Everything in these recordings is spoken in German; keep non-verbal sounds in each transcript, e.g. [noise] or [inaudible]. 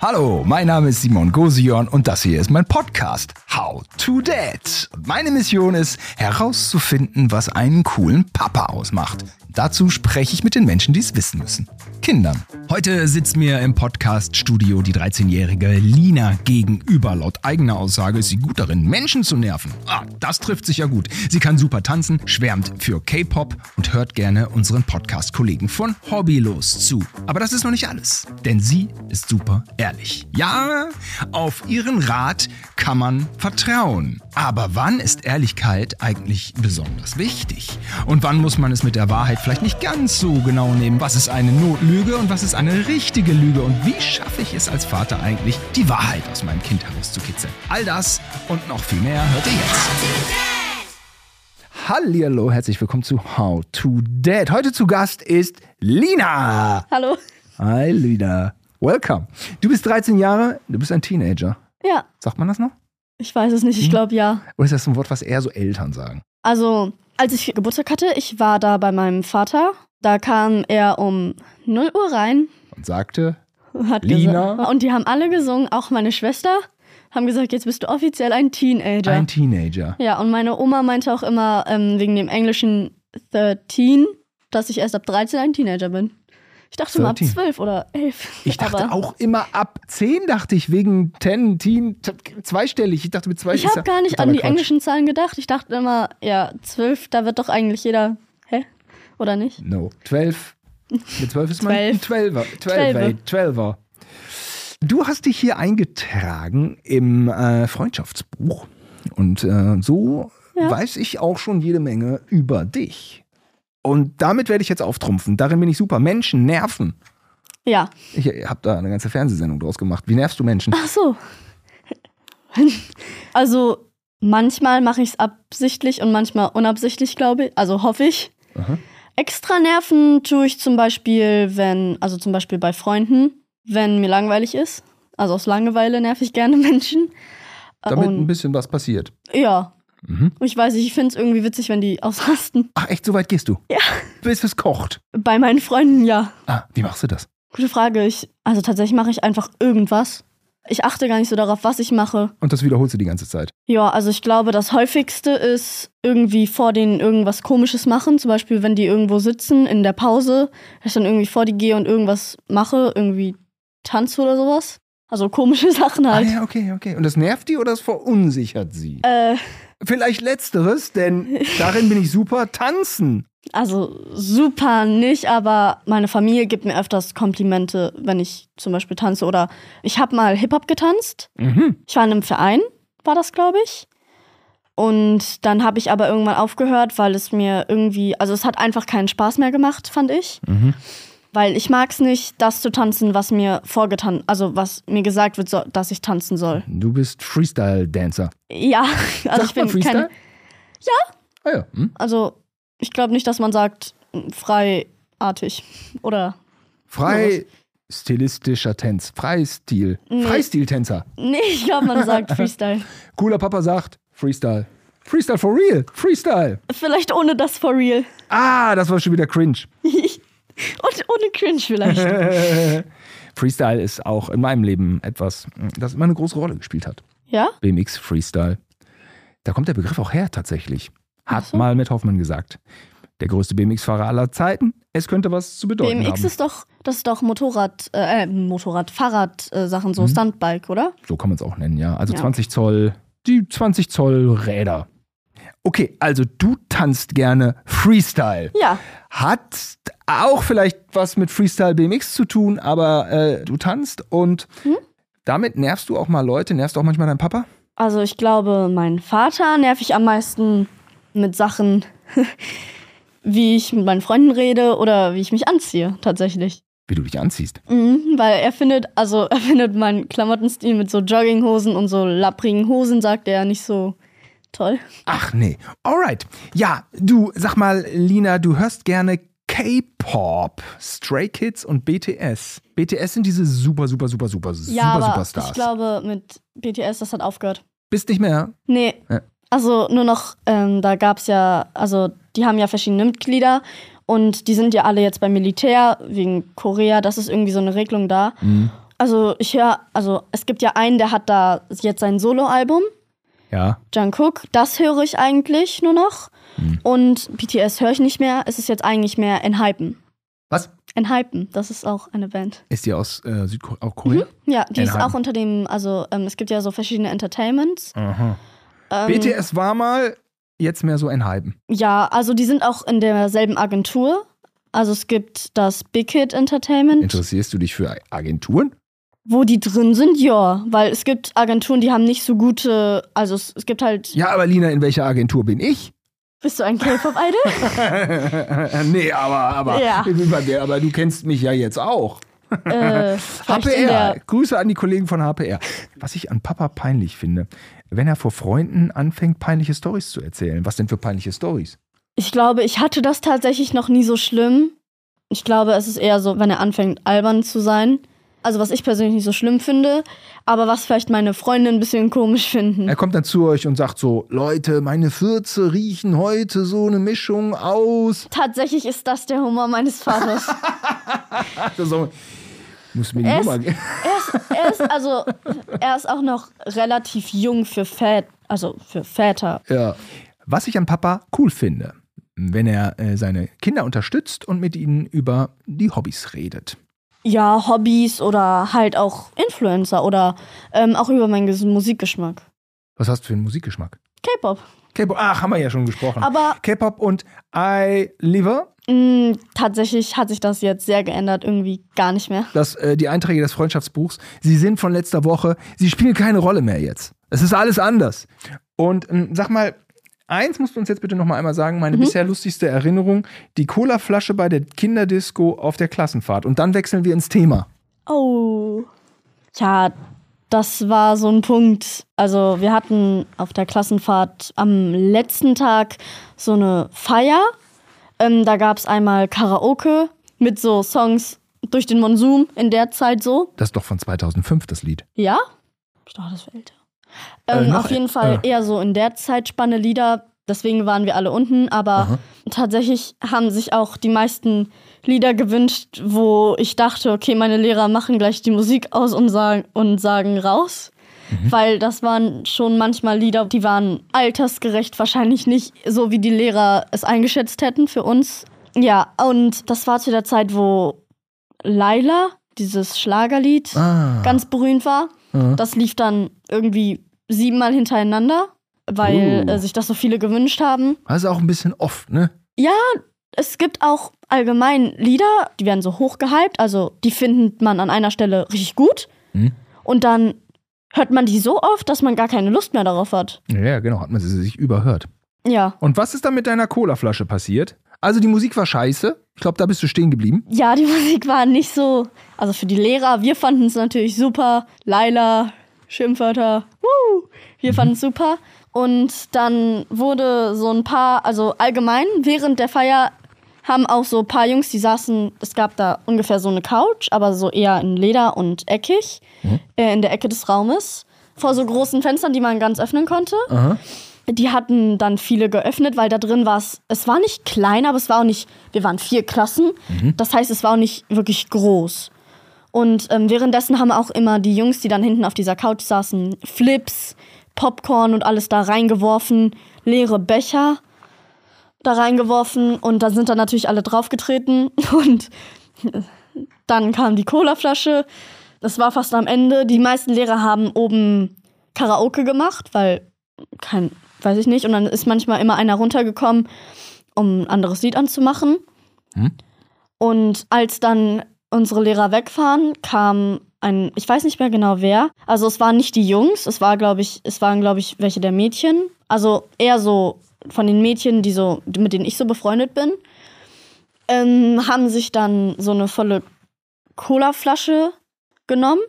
Hallo, mein Name ist Simon Gosion und das hier ist mein Podcast How to Dad. Meine Mission ist herauszufinden, was einen coolen Papa ausmacht. Dazu spreche ich mit den Menschen, die es wissen müssen. Kindern. Heute sitzt mir im Podcast-Studio die 13-jährige Lina gegenüber. Laut eigener Aussage ist sie gut darin, Menschen zu nerven. Ah, das trifft sich ja gut. Sie kann super tanzen, schwärmt für K-Pop und hört gerne unseren Podcast-Kollegen von Hobbylos zu. Aber das ist noch nicht alles, denn sie ist super ehrlich. Ja, auf ihren Rat kann man vertrauen. Aber wann ist Ehrlichkeit eigentlich besonders wichtig? Und wann muss man es mit der Wahrheit vielleicht nicht ganz so genau nehmen? Was ist eine Notlüge und was ist eine richtige Lüge? Und wie schaffe ich es als Vater eigentlich, die Wahrheit aus meinem Kind herauszukitzeln? All das und noch viel mehr hört ihr jetzt. Hallihallo, herzlich willkommen zu How to Dad. Heute zu Gast ist Lina. Hallo. Hi Lina. Welcome. Du bist 13 Jahre, du bist ein Teenager. Ja, Sagt man das noch? Ich weiß es nicht, ich glaube ja. Oder ist das ein Wort, was eher so Eltern sagen? Also, als ich Geburtstag hatte, ich war da bei meinem Vater. Da kam er um 0 Uhr rein. Und sagte, Hat Lina? gesagt- Und die haben alle gesungen, auch meine Schwester. Haben gesagt, jetzt bist du offiziell ein Teenager. ein Teenager. ja, und meine Oma meinte auch immer ähm, wegen dem englischen 13, dass ich erst ab 13 ein Teenager bin. Ich dachte mal ab 13. 12 oder 11. Ich dachte Aber auch immer ab 10, dachte ich, wegen 10, Teen, t- zweistellig. Ich dachte mit zwei ich habe gar nicht an die Quatsch. englischen Zahlen gedacht. Ich dachte immer, ja, 12, da wird doch eigentlich jeder. Hä? Oder nicht? No, 12. Mit 12 ist man ein Zwölf. 12er. 12er. 12er. Du hast dich hier eingetragen im äh, Freundschaftsbuch. Und äh, so Ja. weiß ich auch schon jede Menge über dich. Und damit werde ich jetzt auftrumpfen. Darin bin ich super. Menschen nerven. Ja. Ich habe da eine ganze Fernsehsendung draus gemacht. Wie nervst du Menschen? Ach so. [laughs] Also manchmal mache ich es absichtlich und manchmal unabsichtlich, glaube ich. Also hoffe ich. Aha. Extra nerven tue ich zum Beispiel, wenn, also zum Beispiel bei Freunden, wenn mir langweilig ist. Also aus Langeweile nerv ich gerne [laughs] Menschen. Damit ein und, bisschen was passiert. ja. Mhm. Ich weiß nicht, ich finde es irgendwie witzig, wenn die ausrasten. Ach echt, so weit gehst du? Ja. Bis es kocht. Bei meinen Freunden ja. Ah, wie machst du das? Gute Frage. Ich, also tatsächlich mache ich einfach irgendwas. Ich achte gar nicht so darauf, was ich mache. Und das wiederholst du die ganze Zeit. Ja, also ich glaube, das häufigste ist irgendwie vor denen irgendwas Komisches machen. Zum Beispiel, wenn die irgendwo sitzen in der Pause, dass ich dann irgendwie vor die gehe und irgendwas mache, irgendwie tanze oder sowas. Also komische [laughs] Sachen Ah halt. ja, okay, okay. Und das nervt die oder das verunsichert sie? Äh, Vielleicht letzteres, denn darin bin ich super. Tanzen. also super nicht, aber meine Familie gibt mir öfters Komplimente, wenn ich zum Beispiel tanze. Oder ich habe mal Hip-Hop getanzt. Mhm. Ich war in einem Verein, war das, glaube ich. Und dann habe ich aber irgendwann aufgehört, weil es mir irgendwie, also es hat einfach keinen Spaß mehr gemacht, fand ich. Mhm. Weil ich mag es nicht, das zu tanzen, was mir vorgetan, also was mir gesagt wird, so, dass ich tanzen soll. Du bist Freestyle-Dancer. Ja, [laughs] also ich Sagt man bin Freestyle? kein, Ah ja. Hm. also ich glaube nicht, dass man sagt mm, freiartig oder Frei stilistischer Tanz. Freistil. Nee. Freistil-Tänzer. nee, ich glaube, man [laughs] sagt Freestyle. Cooler Papa sagt Freestyle. Freestyle for real. Freestyle. Vielleicht ohne das for real Ah, das war schon wieder cringe. [laughs] [laughs] und ohne Cringe vielleicht. [laughs] Freestyle ist auch in meinem Leben etwas, das immer eine große Rolle gespielt hat. Ja? BMX Freestyle. Da kommt der Begriff auch her tatsächlich. Hat so. mal mit Hoffmann gesagt. Der größte BMX-Fahrer aller Zeiten. Es könnte was zu bedeuten BMX haben. ist doch, das ist doch Motorrad, äh, äh, Motorrad, Fahrrad-Sachen, Mhm. so Stuntbike, oder? So kann man es auch nennen, ja. Also Ja. 20 Zoll, die 20 Zoll Räder. Okay, also du tanzt gerne Freestyle. Ja. Hat auch vielleicht was mit Freestyle BMX zu tun, aber äh, du tanzt und Hm? damit nervst du auch mal Leute, nervst du auch manchmal deinen Papa? Also ich glaube, meinen Vater nerv ich am meisten mit Sachen, [laughs] wie ich mit meinen Freunden rede oder wie ich mich anziehe, tatsächlich. Wie du dich anziehst. Mhm, weil er findet, also [laughs] er findet meinen Klamottenstil mit so Jogginghosen und so lapprigen Hosen, sagt er, nicht so toll. Ach nee. Alright. Ja, du, sag mal, Lina, du hörst gerne K-Pop, Stray Kids und BTS. BTS sind diese super, super, super, super, Ja, super aber Superstars. ich glaube, mit BTS, das hat aufgehört. Bist nicht mehr? Nee. Ja. Also nur noch, ähm, da gab es ja, also die haben ja verschiedene Mitglieder und die sind ja alle jetzt beim Militär wegen Korea, das ist irgendwie so eine Regelung da. Mhm. Also ich höre, also es gibt ja einen, der hat da jetzt sein Soloalbum, Ja. Jungkook. Das höre ich eigentlich nur noch. Hm. Und BTS höre ich nicht mehr. Es ist jetzt eigentlich mehr Enhypen. Was? Enhypen, das ist auch eine Band. Ist die aus äh, Südkorea? Ja, die ist Enhypen. auch unter dem, also ähm, es gibt ja so verschiedene Entertainments. Aha. Ähm, BTS war mal, jetzt mehr so ein Hypen. Ja, also die sind auch in derselben Agentur. Also es gibt das Big Hit Entertainment. Interessierst du dich für Agenturen? Wo die drin sind, ja. Weil es gibt Agenturen, die haben nicht so gute, also es, es gibt halt, Ja, aber Lina, in welcher Agentur bin ich? bist du ein K-Pop-Idol? [laughs] nee, aber, aber, Ja. aber du kennst mich ja jetzt auch. äh, [laughs] HPR. Grüße an die Kollegen von HPR. Was ich an Papa peinlich finde, wenn er vor Freunden anfängt, peinliche Stories zu erzählen. Was denn für peinliche Stories? ich glaube, ich hatte das tatsächlich noch nie so schlimm. Ich glaube, es ist eher so, wenn er anfängt, albern zu sein. Also was ich persönlich nicht so schlimm finde, aber was vielleicht meine Freunde ein bisschen komisch finden. Er kommt dann zu euch und sagt so: Leute, meine Fürze riechen heute so eine Mischung aus. Tatsächlich ist das der Humor meines Vaters. [laughs] So, muss mir die Er ist- Nummer geben. Er ist, er ist also, er ist auch noch relativ jung für Väter, also für Väter. Ja. Was ich an Papa cool finde, wenn er äh, seine Kinder unterstützt und mit ihnen über die Hobbys redet. Ja, Hobbys oder halt auch Influencer oder ähm, auch über meinen Ges- Musikgeschmack. Was hast du für einen Musikgeschmack? K-Pop. K-Pop, ach, haben wir ja schon gesprochen. Aber K-Pop und I Liver, mh, tatsächlich hat sich das jetzt sehr geändert, irgendwie gar nicht mehr. das, äh, die Einträge des Freundschaftsbuchs, sie sind von letzter Woche, sie spielen keine Rolle mehr jetzt. Es ist alles anders. Und ähm, sag mal, eins musst du uns jetzt bitte noch mal einmal sagen, meine bisher lustigste Erinnerung, die Colaflasche bei der Kinderdisco auf der Klassenfahrt. Und dann wechseln wir ins Thema. Oh. Ja, das war so ein Punkt. Also wir hatten auf der Klassenfahrt am letzten Tag so eine Feier. Ähm, da gab es einmal Karaoke mit so Songs durch den Monsum in der Zeit so. Das ist doch von 2005, das Lied. Ja? Ich dachte, das wäre älter. Äh, Ähm, auf jeden Fall äh. eher so in der Zeitspanne Lieder. Deswegen waren wir alle unten. Aber Aha. tatsächlich haben sich auch die meisten Lieder gewünscht, wo ich dachte, okay, meine Lehrer machen gleich die Musik aus und sagen, und sagen raus. Mhm. Weil das waren schon manchmal Lieder, die waren altersgerecht, wahrscheinlich nicht so, wie die Lehrer es eingeschätzt hätten für uns. Ja, und das war zu der Zeit, wo Laila, dieses Schlagerlied, Ah. ganz berühmt war. Mhm. Das lief dann irgendwie siebenmal hintereinander, weil Uh. äh, sich das so viele gewünscht haben. Ist auch ein bisschen oft, ne? Es gibt auch allgemein Lieder, die werden so hochgehypt, also die findet man an einer Stelle richtig gut. Mhm. Und dann hört man die so oft, dass man gar keine Lust mehr darauf hat. Ja, genau, hat man sie sich überhört. Ja. Und was ist dann mit deiner Colaflasche passiert? Also die Musik war scheiße. Ich glaube, da bist du stehen geblieben. Ja, die [laughs] Musik war nicht so. Also für die Lehrer, wir fanden es natürlich super. Laila, Schimpfwörter, woo, wir fanden es super. Und dann wurde so ein paar, also allgemein während der Feier haben auch so ein paar Jungs, die saßen, es gab da ungefähr so eine Couch, aber so eher in Leder und eckig, äh, in der Ecke des Raumes, vor so großen Fenstern, die man ganz öffnen konnte. Aha. Die hatten dann viele geöffnet, weil da drin war es, es war nicht klein, aber es war auch nicht, wir waren vier Klassen. Das heißt, es war auch nicht wirklich groß. Und ähm, währenddessen haben auch immer die Jungs, die dann hinten auf dieser Couch saßen, Flips, Popcorn und alles da reingeworfen, leere Becher da reingeworfen und da sind dann natürlich alle draufgetreten [laughs] und dann kam die Colaflasche. Das war fast am Ende. Die meisten Lehrer haben oben Karaoke gemacht, weil kein, weiß ich nicht. Und dann ist manchmal immer einer runtergekommen, um ein anderes Lied anzumachen. Hm. Und als dann unsere Lehrer wegfahren, kam ein, ich weiß nicht mehr genau wer. Also es waren nicht die Jungs, es war, glaube ich, es waren, glaube ich, welche der Mädchen. Also eher so von den Mädchen, die so, mit denen ich so befreundet bin, ähm, haben sich dann so eine volle Colaflasche genommen,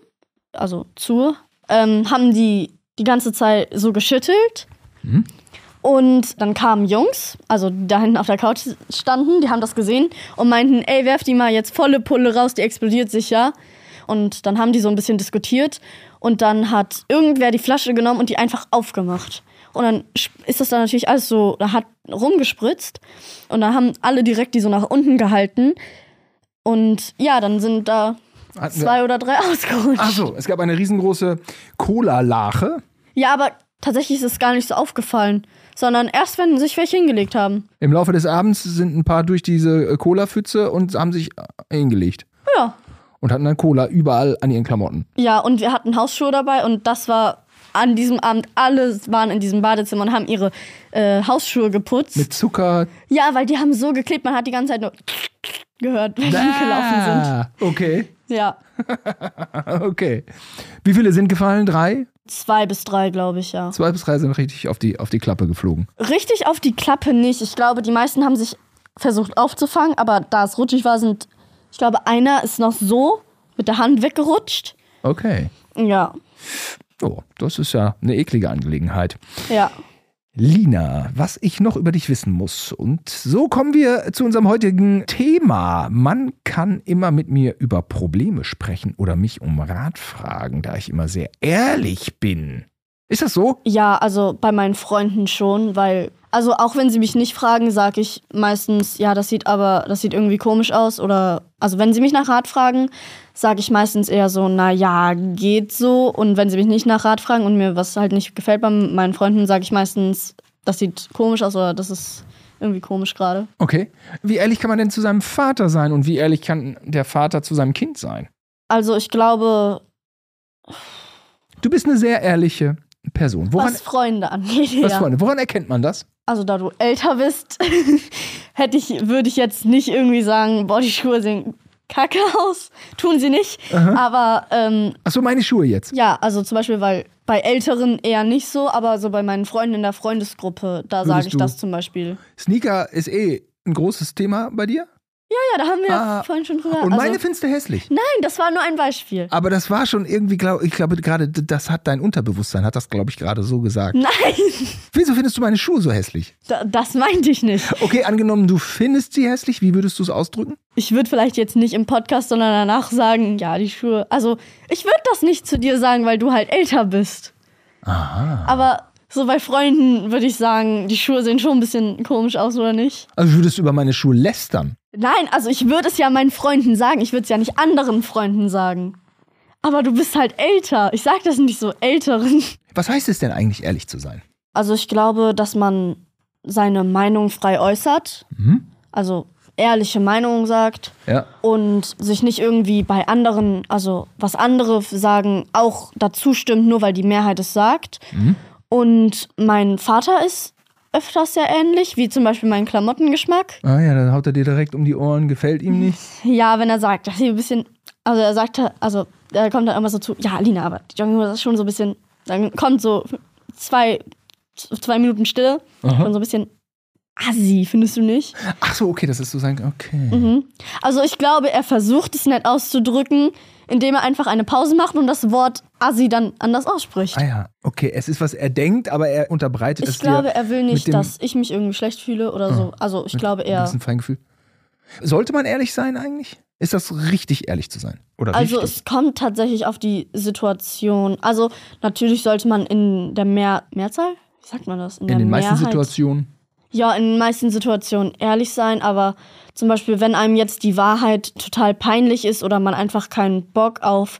also zu, ähm, haben die die ganze Zeit so geschüttelt. Mhm. Und dann kamen Jungs, also die da hinten auf der Couch standen, die haben das gesehen und meinten, ey, werf die mal jetzt volle Pulle raus, die explodiert sicher. Und dann haben die so ein bisschen diskutiert und dann hat irgendwer die Flasche genommen und die einfach aufgemacht. Und dann ist das dann natürlich alles so, da hat rumgespritzt und dann haben alle direkt die so nach unten gehalten. Und ja, dann sind da zwei oder drei [laughs] ausgerutscht. Ach so, es gab eine riesengroße Cola-Lache. Ja, aber tatsächlich ist es gar nicht so aufgefallen, sondern erst, wenn sich welche hingelegt haben. Im Laufe des Abends sind ein paar durch diese äh, Cola-Pfütze und haben sich äh, hingelegt. Ja. Und hatten dann Cola überall an ihren Klamotten. Ja, und wir hatten Hausschuhe dabei und das war an diesem Abend, alle waren in diesem Badezimmer und haben ihre äh, Hausschuhe geputzt. Mit Zucker. ja, weil die haben so geklebt, man hat die ganze Zeit nur [laughs] gehört, wenn die gelaufen sind. Ah, Okay, Ja, [laughs] okay. Wie viele sind gefallen? Drei? Zwei bis drei, glaube ich, ja. Zwei bis drei sind richtig auf die, auf die Klappe geflogen. Richtig auf die Klappe nicht. Ich glaube, die meisten haben sich versucht aufzufangen, aber da es rutschig war, sind, ich glaube, einer ist noch so mit der Hand weggerutscht. Okay. Ja, Oh, das ist ja eine eklige Angelegenheit. ja. Lina, was ich noch über dich wissen muss. Und so kommen wir zu unserem heutigen Thema. Man kann immer mit mir über Probleme sprechen oder mich um Rat fragen, da ich immer sehr ehrlich bin. Ist das so? Ja, also bei meinen Freunden schon, weil, also auch wenn sie mich nicht fragen, sage ich meistens, ja, das sieht aber, das sieht irgendwie komisch aus. Oder, also wenn sie mich nach Rat fragen, sage ich meistens eher so, na ja, geht so. Und wenn sie mich nicht nach Rat fragen und mir was halt nicht gefällt bei meinen Freunden, sage ich meistens, das sieht komisch aus oder das ist irgendwie komisch gerade. Okay. Wie ehrlich kann man denn zu seinem Vater sein und wie ehrlich kann der Vater zu seinem Kind sein? Also ich glaube, Du bist eine sehr ehrliche Person. Woran, was Freunde angeht, was ja. Freunde, woran erkennt man das? Also da du älter bist, [laughs] hätte ich, würde ich jetzt nicht irgendwie sagen, boah, die Schuhe sehen kacke aus. Tun sie nicht. Aber ähm, Achso, meine Schuhe jetzt. ja, also zum Beispiel, weil bei Älteren eher nicht so, aber so bei meinen Freunden in der Freundesgruppe, da sage ich du- das zum Beispiel. Sneaker ist eh ein großes Thema bei dir. Ja, da haben wir Ah, vorhin schon drüber. Und also, meine findest du hässlich. nein, das war nur ein Beispiel. Aber das war schon irgendwie, glaub, ich glaube, gerade das hat dein Unterbewusstsein, hat das, glaube ich, gerade so gesagt. Nein, [laughs] Wieso findest du meine Schuhe so hässlich? da, das meinte ich nicht. Okay, angenommen, du findest sie hässlich, wie würdest du es ausdrücken? Ich würde vielleicht jetzt nicht im Podcast, sondern danach sagen, ja, die Schuhe. Also, ich würde das nicht zu dir sagen, weil du halt älter bist. Aha. Aber so bei Freunden würde ich sagen, die Schuhe sehen schon ein bisschen komisch aus, oder nicht? Also würdest du über meine Schuhe lästern? Nein, also ich würde es ja meinen Freunden sagen. Ich würde es ja nicht anderen Freunden sagen. Aber du bist halt älter. Ich sag das nicht so älteren. Was heißt es denn eigentlich, ehrlich zu sein? Also ich glaube, dass man seine Meinung frei äußert. Mhm. Also ehrliche Meinungen sagt. Ja. und sich nicht irgendwie bei anderen, also was andere sagen, auch dazu stimmt, nur weil die Mehrheit es sagt. Mhm. Und mein Vater ist öfters sehr ähnlich, wie zum Beispiel mein Klamottengeschmack. Ah ja, dann haut er dir direkt um die Ohren, gefällt ihm nicht. Ja, wenn er sagt, dass sie ein bisschen, also er sagt, also er kommt dann immer so zu, ja, Alina, aber die Jogginghose ist schon so ein bisschen, dann kommt so zwei, zwei Minuten Stille, Aha. schon so ein bisschen assi, findest du nicht? Ach so, okay, das ist so sein, okay. Mhm. Also ich glaube, er versucht es nett auszudrücken, indem er einfach eine Pause macht und das Wort Assi dann anders ausspricht. Ah ja, okay, es ist, was er denkt, aber er unterbreitet es Ich glaube, er will mit nicht, dass ich mich irgendwie schlecht fühle oder so. Also ich glaube ein eher. bisschen Feingefühl. Sollte man ehrlich sein eigentlich? Ist das richtig, ehrlich zu sein? Oder Also richtig? es kommt tatsächlich auf die Situation. Also natürlich sollte man in der Mehr Mehrzahl, wie sagt man das? In den meisten Mehrheit- Situationen. Ja, in den meisten Situationen ehrlich sein, aber zum Beispiel, wenn einem jetzt die Wahrheit total peinlich ist oder man einfach keinen Bock auf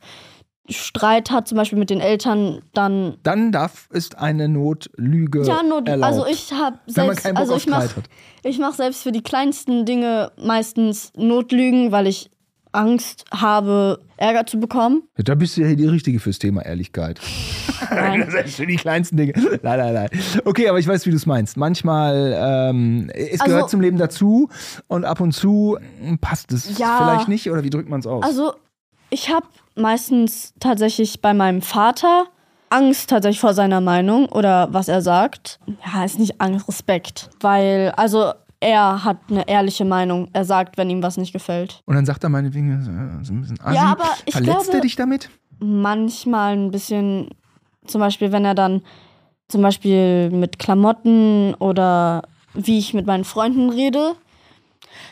Streit hat, zum Beispiel mit den Eltern, dann Dann darf ist eine Notlüge Ja, erlaubt. also ich habe wenn man selbst, keinen Bock also auf ich mach, Streit hat. ich mach selbst für die kleinsten Dinge meistens Notlügen, weil ich Angst habe, Ärger zu bekommen. Da bist du ja die Richtige fürs Thema Ehrlichkeit. [laughs] Nein. Selbst für die kleinsten Dinge. Nein, nein, nein. Okay, aber ich weiß, wie du es meinst. Manchmal, ähm, es Also- gehört zum Leben dazu und ab und zu hm, passt es Ja. vielleicht nicht oder wie drückt man es aus? Also ich habe meistens tatsächlich bei meinem Vater Angst tatsächlich vor seiner Meinung oder was er sagt. Ja, ist nicht Angst, Respekt, weil also er hat eine ehrliche Meinung. Er sagt, wenn ihm was nicht gefällt. und dann sagt er meinetwegen äh, so ein bisschen Assi. Ja, aber ich Verletzt glaube- er dich damit? manchmal ein bisschen, zum Beispiel, wenn er dann zum Beispiel mit Klamotten oder wie ich mit meinen Freunden rede.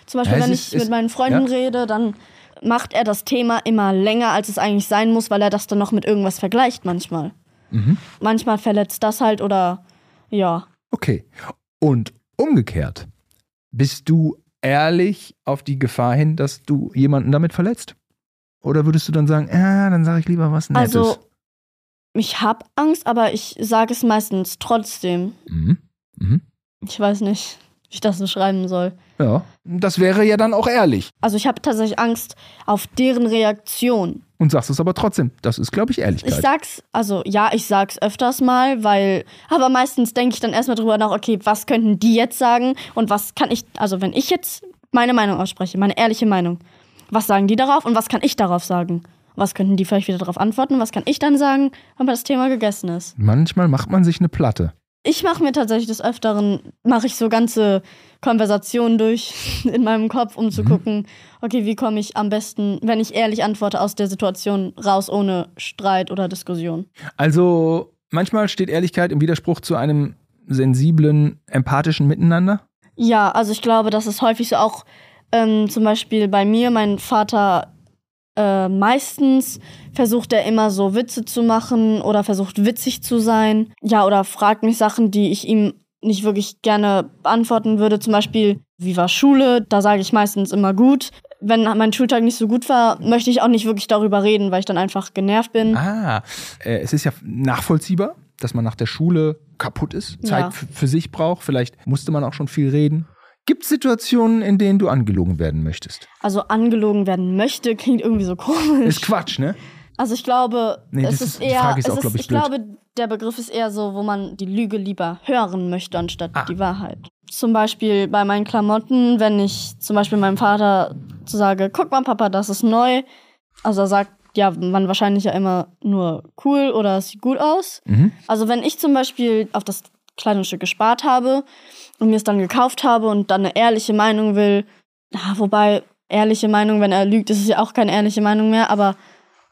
Zum Beispiel, Ja, wenn ist- ich mit meinen Freunden ja. rede, dann macht er das Thema immer länger, als es eigentlich sein muss, weil er das dann noch mit irgendwas vergleicht manchmal. Mhm. Manchmal verletzt das halt oder ja. Okay. Und umgekehrt, bist du ehrlich auf die Gefahr hin, dass du jemanden damit verletzt? Oder würdest du dann sagen, ja, dann sage ich lieber was Nettes? Also, ich habe Angst, aber ich sage es meistens trotzdem. mhm. Mhm. Ich weiß nicht, ich das beschreiben soll. Ja, das wäre ja dann auch ehrlich. Also ich habe tatsächlich Angst auf deren Reaktion. Und sagst es aber trotzdem. Das ist, glaube ich, Ehrlichkeit. Ich sag's, also ja, ich sag's öfters mal, weil, aber meistens denke ich dann erstmal drüber nach, okay, was könnten die jetzt sagen und was kann ich, also wenn ich jetzt meine Meinung ausspreche, meine ehrliche Meinung, was sagen die darauf und was kann ich darauf sagen? Was könnten die vielleicht wieder darauf antworten? Was kann ich dann sagen, wenn das Thema gegessen ist? Manchmal macht man sich eine Platte. Ich mache mir tatsächlich des Öfteren, mache ich so ganze Konversationen durch [laughs] in meinem Kopf, um zu Mhm. gucken, okay, wie komme ich am besten, wenn ich ehrlich antworte, aus der Situation raus, ohne Streit oder Diskussion. Also, manchmal steht Ehrlichkeit im Widerspruch zu einem sensiblen, empathischen Miteinander. Ja, also ich glaube, das ist häufig so auch ähm, zum Beispiel bei mir, mein Vater äh, meistens versucht er immer so Witze zu machen oder versucht witzig zu sein. Ja, oder fragt mich Sachen, die ich ihm nicht wirklich gerne beantworten würde. Zum Beispiel, wie war Schule? Da sage ich meistens immer gut. Wenn mein Schultag nicht so gut war, möchte ich auch nicht wirklich darüber reden, weil ich dann einfach genervt bin. Ah, äh, es ist ja nachvollziehbar, dass man nach der Schule kaputt ist, Zeit Ja. für sich braucht. Vielleicht musste man auch schon viel reden. Gibt es Situationen, in denen du angelogen werden möchtest? Also angelogen werden möchte, klingt irgendwie so komisch. Ist Quatsch, ne? Also ich glaube, Nee, es ist ist- eher, ist auch, glaub ich, ich glaube, der Begriff ist eher so, wo man die Lüge lieber hören möchte, anstatt Ah. die Wahrheit. Zum Beispiel bei meinen Klamotten, wenn ich zum Beispiel meinem Vater sage, guck mal, Papa, das ist neu. Also er sagt, ja, man wahrscheinlich ja immer nur cool oder es sieht gut aus. Mhm. Also wenn ich zum Beispiel auf das Kleidungsstück gespart habe und mir es dann gekauft habe und dann eine ehrliche Meinung will, ja, wobei ehrliche Meinung, wenn er lügt, ist es ja auch keine ehrliche Meinung mehr, aber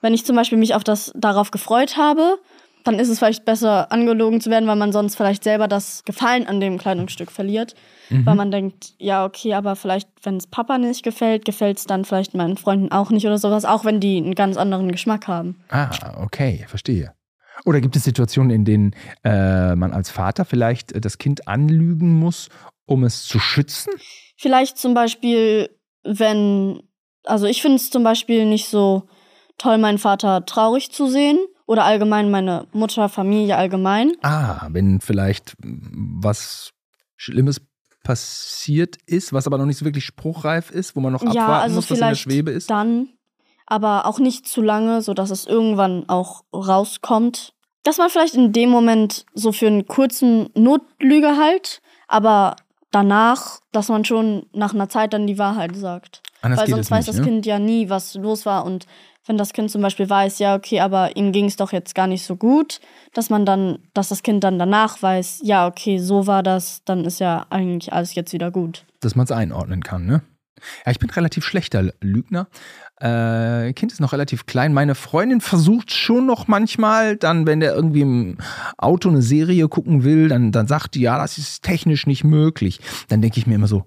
wenn ich zum Beispiel mich auf das darauf gefreut habe, dann ist es vielleicht besser angelogen zu werden, weil man sonst vielleicht selber das Gefallen an dem Kleidungsstück verliert. Mhm. Weil man denkt, ja, okay, aber vielleicht, wenn es Papa nicht gefällt, gefällt es dann vielleicht meinen Freunden auch nicht oder sowas, auch wenn die einen ganz anderen Geschmack haben. Ah, okay, verstehe. Oder gibt es Situationen, in denen äh, man als Vater vielleicht äh, das Kind anlügen muss, um es zu schützen? Vielleicht zum Beispiel, wenn, also ich finde es zum Beispiel nicht so toll, meinen Vater traurig zu sehen oder allgemein meine Mutter, Familie allgemein. Ah, wenn vielleicht mm, was Schlimmes passiert ist, was aber noch nicht so wirklich spruchreif ist, wo man noch abwarten ja, also muss, was in der Schwebe ist. dann, aber auch nicht zu lange, sodass es irgendwann auch rauskommt. Dass man vielleicht in dem Moment so für einen kurzen Notlüge halt, aber danach, dass man schon nach einer Zeit dann die Wahrheit sagt. Anders Weil sonst weiß nicht, das ne? Kind ja nie, was los war. Und wenn das Kind zum Beispiel weiß, ja, okay, aber ihm ging es doch jetzt gar nicht so gut, dass man dann, dass das Kind dann danach weiß, ja, okay, so war das, dann ist ja eigentlich alles jetzt wieder gut. dass man es einordnen kann, ne? Ja, ich bin relativ schlechter Lügner. Äh, kind ist noch relativ klein. Meine Freundin versucht schon noch manchmal, dann, wenn der irgendwie im Auto eine Serie gucken will, dann, dann sagt die, ja, das ist technisch nicht möglich. Dann denke ich mir immer so,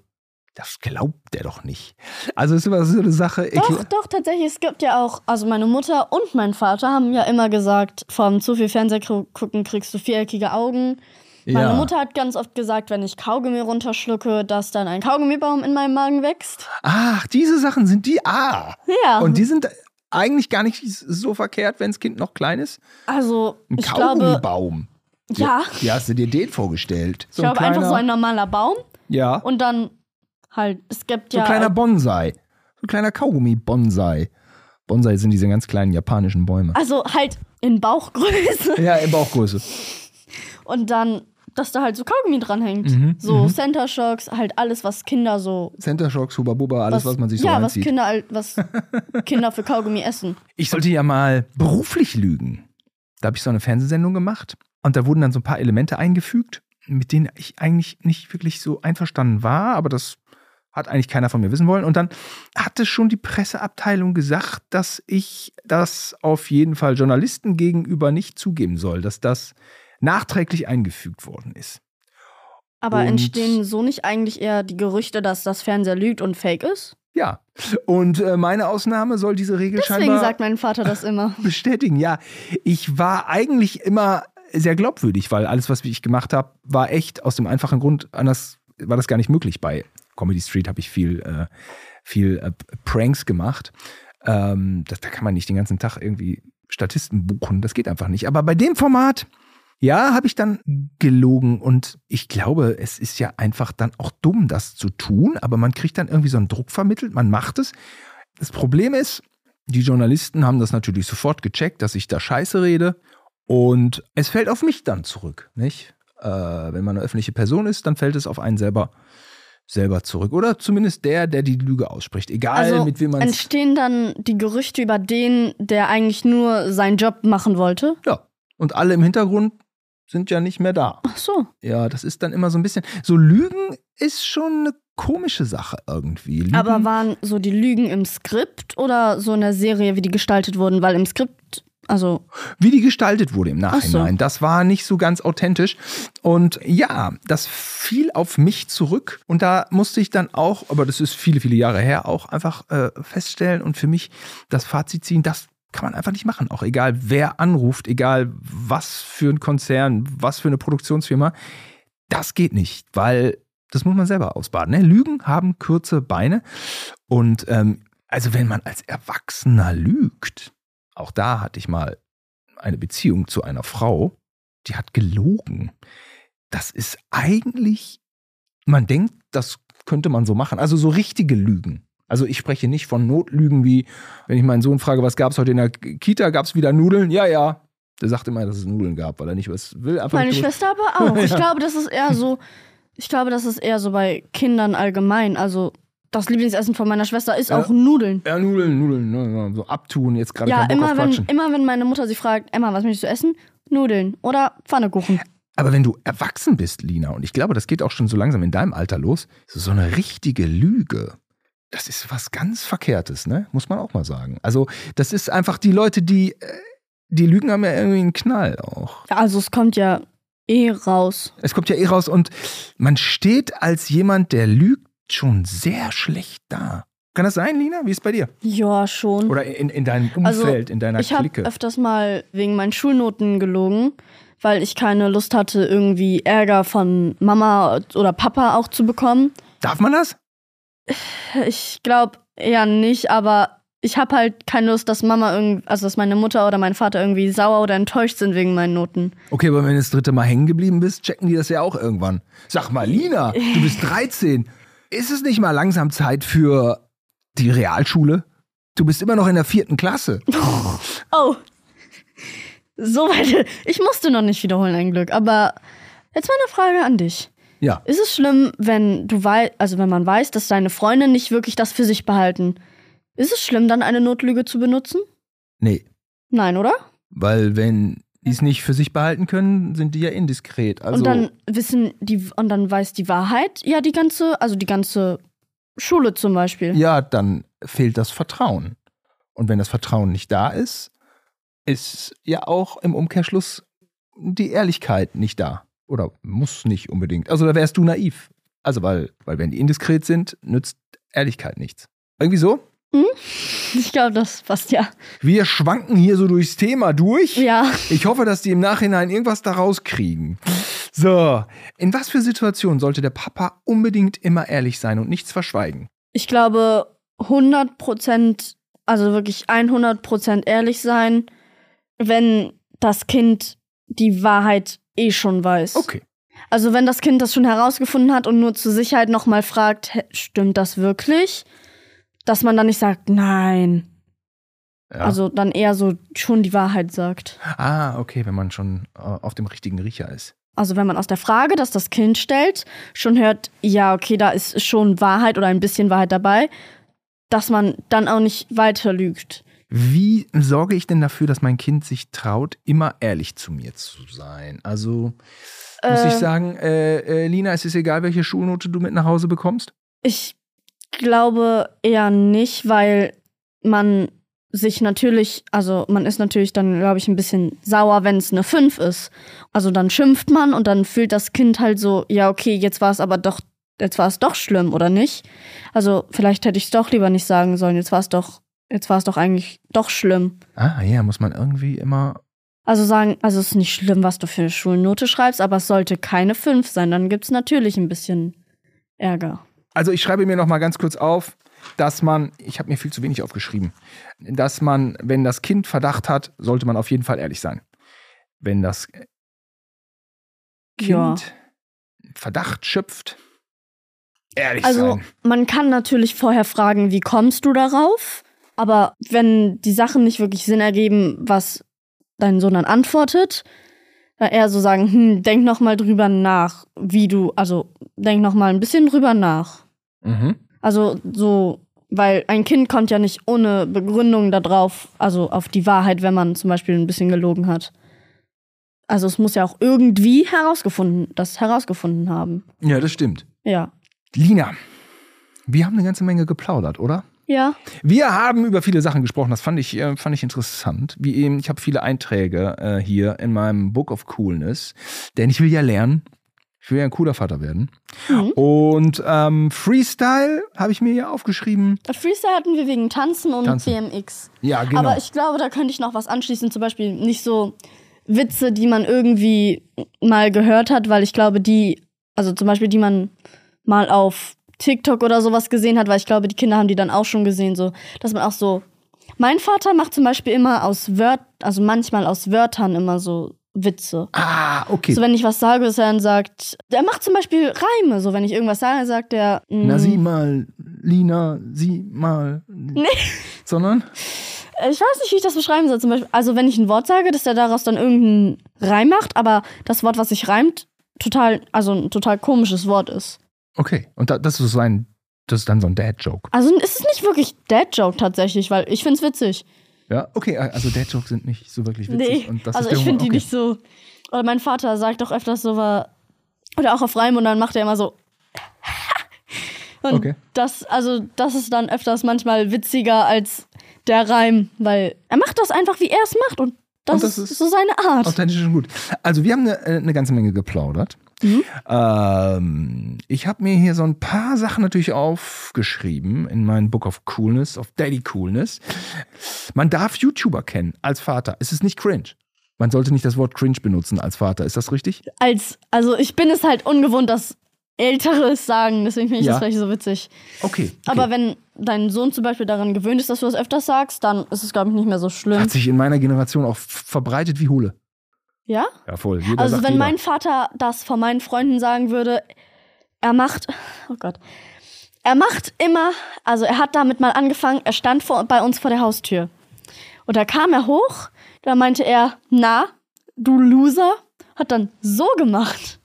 das glaubt der doch nicht. Also ist immer so eine Sache. Doch, doch, tatsächlich, es gibt ja auch, also meine Mutter und mein Vater haben ja immer gesagt, vom zu viel Fernseh gu- gucken kriegst du viereckige Augen. Meine ja. Mutter hat ganz oft gesagt, wenn ich Kaugummi runterschlucke, dass dann ein Kaugummibaum in meinem Magen wächst. Ach, diese Sachen sind die. Ah. Ja. Und die sind eigentlich gar nicht so verkehrt, wenn das Kind noch klein ist. also, Ein ich glaube, Kaugummibaum. ja, Wie hast du dir den vorgestellt? ich glaube einfach so ein normaler Baum Ja. und dann halt, es gibt So ja. ein kleiner Bonsai. So ein kleiner Kaugummi-Bonsai. Bonsai sind diese ganz kleinen japanischen Bäume. also halt in Bauchgröße Ja, in Bauchgröße. und dann, dass da halt so Kaugummi dranhängt. Mhm, so mhm. Center Shocks, halt alles, was Kinder so. Center Shocks, Huba Buba, alles, was, man sich so Ja, was. Kinder, halt- was [laughs] Kinder für Kaugummi essen. Ich sollte ja mal beruflich lügen. Da habe ich so eine Fernsehsendung gemacht und da wurden dann so ein paar Elemente eingefügt, mit denen ich eigentlich nicht wirklich so einverstanden war, aber das hat eigentlich keiner von mir wissen wollen. Und dann hatte schon die Presseabteilung gesagt, dass ich das auf jeden Fall Journalisten gegenüber nicht zugeben soll, dass das nachträglich eingefügt worden ist. Aber Und- entstehen so nicht eigentlich eher die Gerüchte, dass das Fernseher lügt und fake ist? Ja, und äh, meine Ausnahme soll diese Regel Deswegen scheinbar sagt mein Vater das immer. [laughs] bestätigen. Ja, ich war eigentlich immer sehr glaubwürdig, weil alles, was ich gemacht habe, war echt aus dem einfachen Grund, anders war das gar nicht möglich. Bei Comedy Street habe ich viel, äh, viel äh, Pranks gemacht. Ähm, das, da kann man nicht den ganzen Tag irgendwie Statisten buchen. Das geht einfach nicht. Aber bei dem Format, ja, habe ich dann gelogen und ich glaube, es ist ja einfach dann auch dumm, das zu tun, aber man kriegt dann irgendwie so einen Druck vermittelt, man macht es. Das Problem ist, die Journalisten haben das natürlich sofort gecheckt, dass ich da Scheiße rede und es fällt auf mich dann zurück, nicht? Äh, wenn man eine öffentliche Person ist, dann fällt es auf einen selber selber zurück. Oder zumindest der, der die Lüge ausspricht. Egal, Also mit wem man entstehen dann die Gerüchte über den, der eigentlich nur seinen Job machen wollte? Ja. Und alle im Hintergrund sind ja nicht mehr da. Ach so. Ja, das ist dann immer so ein bisschen. So Lügen ist schon eine komische Sache irgendwie. Lügen, Aber waren so die Lügen im Skript oder so in der Serie, wie die gestaltet wurden? Weil im Skript, also wie die gestaltet wurde im Ach so. Nachhinein, das war nicht so ganz authentisch. Und ja, das fiel auf mich zurück. Und da musste ich dann auch, aber das ist viele, viele Jahre her, auch einfach äh, feststellen und für mich das Fazit ziehen, das kann man einfach nicht machen. Auch egal, wer anruft, egal was für ein Konzern, was für eine Produktionsfirma, das geht nicht, weil das muss man selber ausbaden. Ne? Lügen haben kurze Beine. Und ähm, also wenn man als Erwachsener lügt, auch da hatte ich mal eine Beziehung zu einer Frau, die hat gelogen. Das ist eigentlich, man denkt, das könnte man so machen. Also so richtige Lügen. Also ich spreche nicht von Notlügen wie, wenn ich meinen Sohn frage, was gab es heute in der Kita, gab es wieder Nudeln? Ja, ja. Der sagt immer, dass es Nudeln gab, weil er nicht was will. Einfach meine Schwester aber auch. [laughs] Ich glaube, das ist eher so, ich glaube, das ist eher so bei Kindern allgemein. Also das Lieblingsessen von meiner Schwester ist Ja. auch Nudeln. Ja, Nudeln, Nudeln, ne, so abtun, jetzt gerade Ja, immer wenn, Quatschen. immer wenn meine Mutter sie fragt, Emma, was möchtest du essen? Nudeln oder Pfannekuchen. Aber wenn du erwachsen bist, Lina, und ich glaube, das geht auch schon so langsam in deinem Alter los, so eine richtige Lüge, das ist was ganz Verkehrtes, ne? Muss man auch mal sagen. Also, das ist einfach die Leute, die, äh, die Lügen haben ja irgendwie einen Knall auch. Also es kommt ja eh raus. Es kommt ja eh raus und man steht als jemand, der lügt, schon sehr schlecht da. Kann das sein, Lina? Wie ist es bei dir? Ja, schon. Oder in, in deinem Also, Umfeld, in deiner ich habe Clique? öfters mal wegen meinen Schulnoten gelogen, weil ich keine Lust hatte, irgendwie Ärger von Mama oder Papa auch zu bekommen. Darf man das? Ich glaube eher nicht, aber ich habe halt keine Lust, dass Mama irgendwie, also dass meine Mutter oder mein Vater irgendwie sauer oder enttäuscht sind wegen meinen Noten. Okay, aber wenn du das dritte Mal hängen geblieben bist, checken die das ja auch irgendwann. Sag mal, Lina, [laughs] du bist 13. Ist es nicht mal langsam Zeit für die Realschule? Du bist immer noch in der vierten Klasse. [laughs] Oh. So weit. Ich musste noch nicht wiederholen, ein Glück. Aber jetzt mal eine Frage an dich. Ja. Ist es schlimm, wenn du weißt, also wenn man weiß, dass deine Freunde nicht wirklich das für sich behalten? Ist es schlimm, dann eine Notlüge zu benutzen? Nee, Nein, oder? weil wenn die es nicht für sich behalten können, sind die ja indiskret. Also, und dann wissen die und dann weiß die Wahrheit ja die ganze, also die ganze Schule zum Beispiel. ja, dann fehlt das Vertrauen. Und wenn das Vertrauen nicht da ist, ist ja auch im Umkehrschluss die Ehrlichkeit nicht da. Oder muss nicht unbedingt. Also da wärst du naiv. Also weil, weil wenn die indiskret sind, nützt Ehrlichkeit nichts. Irgendwie so? [laughs] Ich glaube, das passt ja. Wir schwanken hier so durchs Thema durch. Ja. Ich hoffe, dass die im Nachhinein irgendwas daraus kriegen. So, in was für Situationen sollte der Papa unbedingt immer ehrlich sein und nichts verschweigen? Ich glaube 100 Prozent, also wirklich 100 Prozent ehrlich sein, wenn das Kind die Wahrheit eh schon weiß. Okay. Also wenn das Kind das schon herausgefunden hat und nur zur Sicherheit nochmal fragt, "Hä, stimmt das wirklich? Dass man dann nicht sagt, nein. Ja. Also dann eher so schon die Wahrheit sagt. ah, okay, wenn man schon äh, auf dem richtigen Riecher ist. Also wenn man aus der Frage, dass das Kind stellt, schon hört, ja, okay, da ist schon Wahrheit oder ein bisschen Wahrheit dabei, dass man dann auch nicht weiter lügt. Wie sorge ich denn dafür, dass mein Kind sich traut, immer ehrlich zu mir zu sein? Also muss Äh, ich sagen, äh, äh, Lina, es ist egal, welche Schulnote du mit nach Hause bekommst? Ich glaube eher nicht, weil man sich natürlich, also man ist natürlich dann, glaube ich, ein bisschen sauer, wenn es eine 5 ist. Also dann schimpft man und dann fühlt das Kind halt so, ja, okay, jetzt war es aber doch, jetzt war es doch schlimm, oder nicht? Also vielleicht hätte ich es doch lieber nicht sagen sollen, jetzt war es doch, jetzt war es doch eigentlich doch schlimm. Ah, ja, muss man irgendwie immer. Also sagen, also es ist nicht schlimm, was du für eine Schulnote schreibst, aber es sollte keine 5 sein, dann gibt es natürlich ein bisschen Ärger. Also ich schreibe mir noch mal ganz kurz auf. dass man, ich habe mir viel zu wenig aufgeschrieben, dass man, wenn das Kind Verdacht hat, sollte man auf jeden Fall ehrlich sein. Wenn das Kind Ja. Verdacht schöpft, ehrlich Also sein. man kann natürlich vorher fragen, wie kommst du darauf? Aber wenn die Sachen nicht wirklich Sinn ergeben, was dein Sohn dann antwortet, dann eher so sagen, hm, denk noch mal drüber nach, wie du, also denk noch mal ein bisschen drüber nach. Mhm. Also so, weil ein Kind kommt ja nicht ohne Begründung darauf, also auf die Wahrheit, wenn man zum Beispiel ein bisschen gelogen hat. Also es muss ja auch irgendwie herausgefunden, das herausgefunden haben. Ja, das stimmt. Ja. Lina, wir haben eine ganze Menge geplaudert, oder? Ja. Wir haben über viele Sachen gesprochen, das fand ich, äh, fand ich interessant. Wie eben, ich habe viele Einträge äh, hier in meinem Book of Coolness, denn ich will ja lernen. Ich will ja ein cooler Vater werden. Mhm. Und ähm, Freestyle habe ich mir hier aufgeschrieben. Freestyle hatten wir wegen Tanzen und Tanzen. BMX. Ja, genau. Aber ich glaube, da könnte ich noch was anschließen. Zum Beispiel nicht so Witze, die man irgendwie mal gehört hat, weil ich glaube, die, also zum Beispiel, die man mal auf TikTok oder sowas gesehen hat, weil ich glaube, die Kinder haben die dann auch schon gesehen, so, dass man auch so. Mein Vater macht zum Beispiel immer aus Wörtern, also manchmal aus Wörtern immer so Witze. ah, okay. So, wenn ich was sage, dass er dann sagt, der macht zum Beispiel Reime. So, wenn ich irgendwas sage, sagt er. mm, Na, sieh mal, Lina, sieh mal. Nee. Sondern? Ich weiß nicht, wie ich das beschreiben soll. Zum Beispiel, also wenn ich ein Wort sage, dass der daraus dann irgendeinen Reim macht, aber das Wort, was sich reimt, total, also ein total komisches Wort ist. Okay. Und da, das ist so ein, das ist dann so ein Dad-Joke. Also ist es nicht wirklich Dad-Joke tatsächlich, weil ich find's witzig. Ja, okay, also Dad-Jokes sind nicht so wirklich witzig. Nee, Und das also ich finde die nicht so. Oder mein Vater sagt doch öfters so, war, oder auch auf Reim und dann macht er immer so. [laughs] Und Okay. das, also das ist dann öfters manchmal witziger als der Reim, weil er macht das einfach, wie er es macht und das, Und das ist, ist so seine Art. Authentisch und gut. Also wir haben eine, äh, eine ganze Menge geplaudert. Mhm. Ähm, ich habe mir hier so ein paar Sachen natürlich aufgeschrieben in meinem Book of Coolness, of Daddy Coolness. Man darf YouTuber kennen als Vater. Es ist nicht cringe. Man sollte nicht das Wort cringe benutzen als Vater. Ist das richtig? als, also ich bin es halt ungewohnt, dass Ältere es sagen, deswegen finde ich Ja. das vielleicht so witzig. Okay. okay. Aber wenn dein Sohn zum Beispiel daran gewöhnt ist, dass du das öfters sagst, dann ist es, glaube ich, nicht mehr so schlimm. Hat sich in meiner Generation auch verbreitet wie Hule. Ja? Ja, voll. Jeder Also wenn jeder. mein Vater das von meinen Freunden sagen würde, er macht, oh Gott, er macht immer, also er hat damit mal angefangen, er stand vor, bei uns vor der Haustür. Und da kam er hoch, da meinte er, na, du Loser, hat dann so gemacht.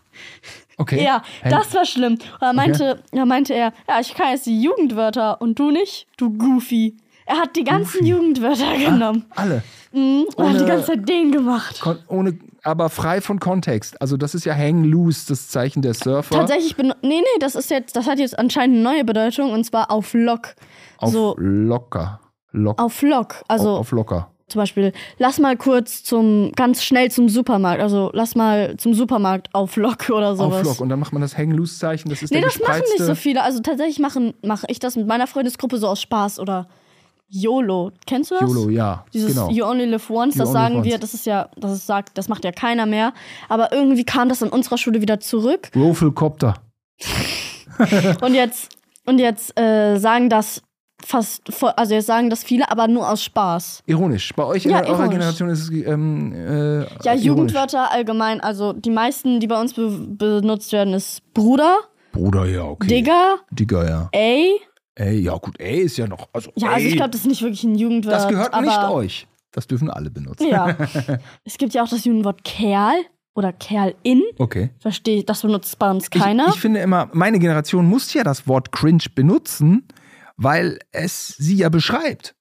Okay. Ja, Hey, das war schlimm. Und da meinte, da meinte er, ja, ich kann jetzt die Jugendwörter und du nicht, du Goofy. Er hat die ganzen Goofy. Jugendwörter genommen alle. mhm, und hat die ohne- ganze Zeit den gemacht. Ohne, aber frei von Kontext. Also das ist ja Hang Loose, das Zeichen der Surfer. Tatsächlich, nee, nee, das ist jetzt, das hat jetzt anscheinend eine neue Bedeutung und zwar auf Lock. Auf so, locker. Lock, auf Lock. Also auf, auf locker. zum Beispiel, lass mal kurz zum, ganz schnell zum Supermarkt. Also lass mal zum Supermarkt auf Lock oder sowas. Auf Lock. Und dann macht man das Hang Loose Zeichen. Das ist Nee, der das machen nicht so viele. Also tatsächlich machen, mache ich das mit meiner Freundesgruppe so aus Spaß oder YOLO. Kennst du das? YOLO, ja. Dieses genau. You Only Live Once, You das sagen live wir, once. das ist ja, das ist, sagt, das macht ja keiner mehr. Aber irgendwie kam das in unserer Schule wieder zurück. Rofelcopter. [laughs] Und jetzt, und jetzt äh, sagen das fast, also jetzt sagen das viele, aber nur aus Spaß. Ironisch. Bei euch Ja, in eurer ironisch. Generation ist es ähm, äh, Ja, ironisch. Jugendwörter allgemein, also die meisten, die bei uns be benutzt werden, ist Bruder, Bruder, ja, okay. Digger, Digger, ja. ey. Ey, ja gut, ey ist ja noch. Also, Ja, ey, also ich glaube, das ist nicht wirklich ein Jugendwort. das gehört nicht euch. Das dürfen alle benutzen. Ja. [laughs] es gibt ja auch das Jugendwort Kerl oder Kerlin. Okay. Verstehe, das benutzt bei uns keiner. Ich, ich finde immer, meine Generation muss ja das Wort cringe benutzen, weil es sie ja beschreibt.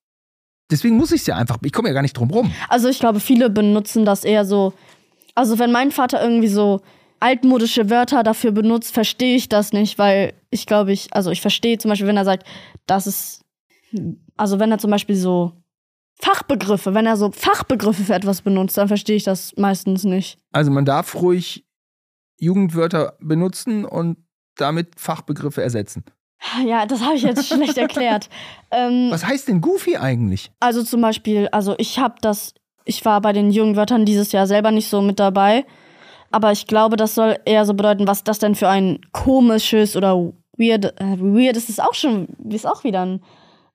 Deswegen muss ich es ja einfach. Ich komme ja gar nicht drum rum. Also ich glaube, viele benutzen das eher so. Also wenn mein Vater irgendwie so altmodische Wörter dafür benutzt, verstehe ich das nicht, weil ich glaube, ich, also ich verstehe zum Beispiel, wenn er sagt, das ist, also wenn er zum Beispiel so Fachbegriffe, wenn er so Fachbegriffe für etwas benutzt, dann verstehe ich das meistens nicht. Also man darf ruhig Jugendwörter benutzen und damit Fachbegriffe ersetzen. Ja, das habe ich jetzt schlecht erklärt. [laughs] Ähm, Was heißt denn Goofy eigentlich? Also zum Beispiel, also ich habe das, ich war bei den Jugendwörtern dieses Jahr selber nicht so mit dabei, aber ich glaube, das soll eher so bedeuten, was das denn für ein komisches oder weird, äh, weird ist es auch schon, ist auch wieder ein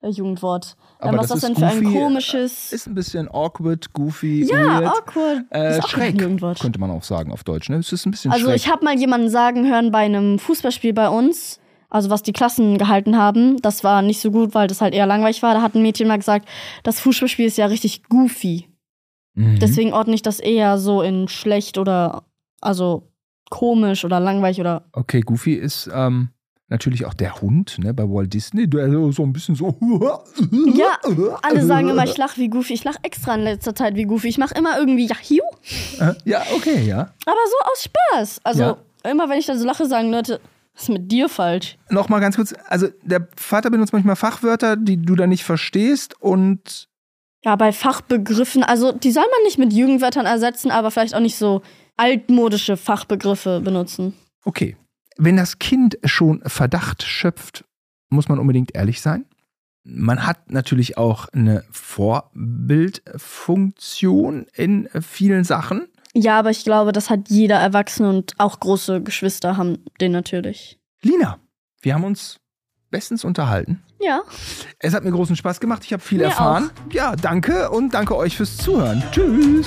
äh, Jugendwort. Aber Ähm, was das ist das ist denn für ein goofy, komisches. Ist ein bisschen awkward, goofy, ja, weird. awkward. Äh, ist auch schräg, ein Jugendwort. könnte man auch sagen auf Deutsch. Ne? Es ist ein bisschen Also schräg. ich habe mal jemanden sagen hören bei einem Fußballspiel bei uns, also was die Klassen gehalten haben, das war nicht so gut, weil das halt eher langweilig war. Da hat ein Mädchen mal gesagt, das Fußballspiel ist ja richtig goofy. Mhm. Deswegen ordne ich das eher so in schlecht oder also komisch oder langweilig oder Okay, Goofy ist ähm, natürlich auch der Hund ne, bei Walt Disney, der so so ein bisschen so. [laughs] Ja, alle sagen immer, ich lach wie Goofy. Ich lach extra in letzter Zeit wie Goofy. Ich mache immer irgendwie Yahiu, Äh, Ja, okay, ja. aber so aus Spaß. Also Ja. immer wenn ich dann so lache, sagen Leute, was ist mit dir falsch? Nochmal ganz kurz, also der Vater benutzt manchmal Fachwörter, die du da nicht verstehst und Ja, bei Fachbegriffen, also die soll man nicht mit Jugendwörtern ersetzen, aber vielleicht auch nicht so altmodische Fachbegriffe benutzen. okay. Wenn das Kind schon Verdacht schöpft, muss man unbedingt ehrlich sein. Man hat natürlich auch eine Vorbildfunktion in vielen Sachen. Ja, aber ich glaube, das hat jeder Erwachsene und auch große Geschwister haben den natürlich. Lina, wir haben uns bestens unterhalten. Ja. Es hat mir großen Spaß gemacht. Ich habe viel Mir erfahren. Ja, danke und danke euch fürs Zuhören. Tschüss.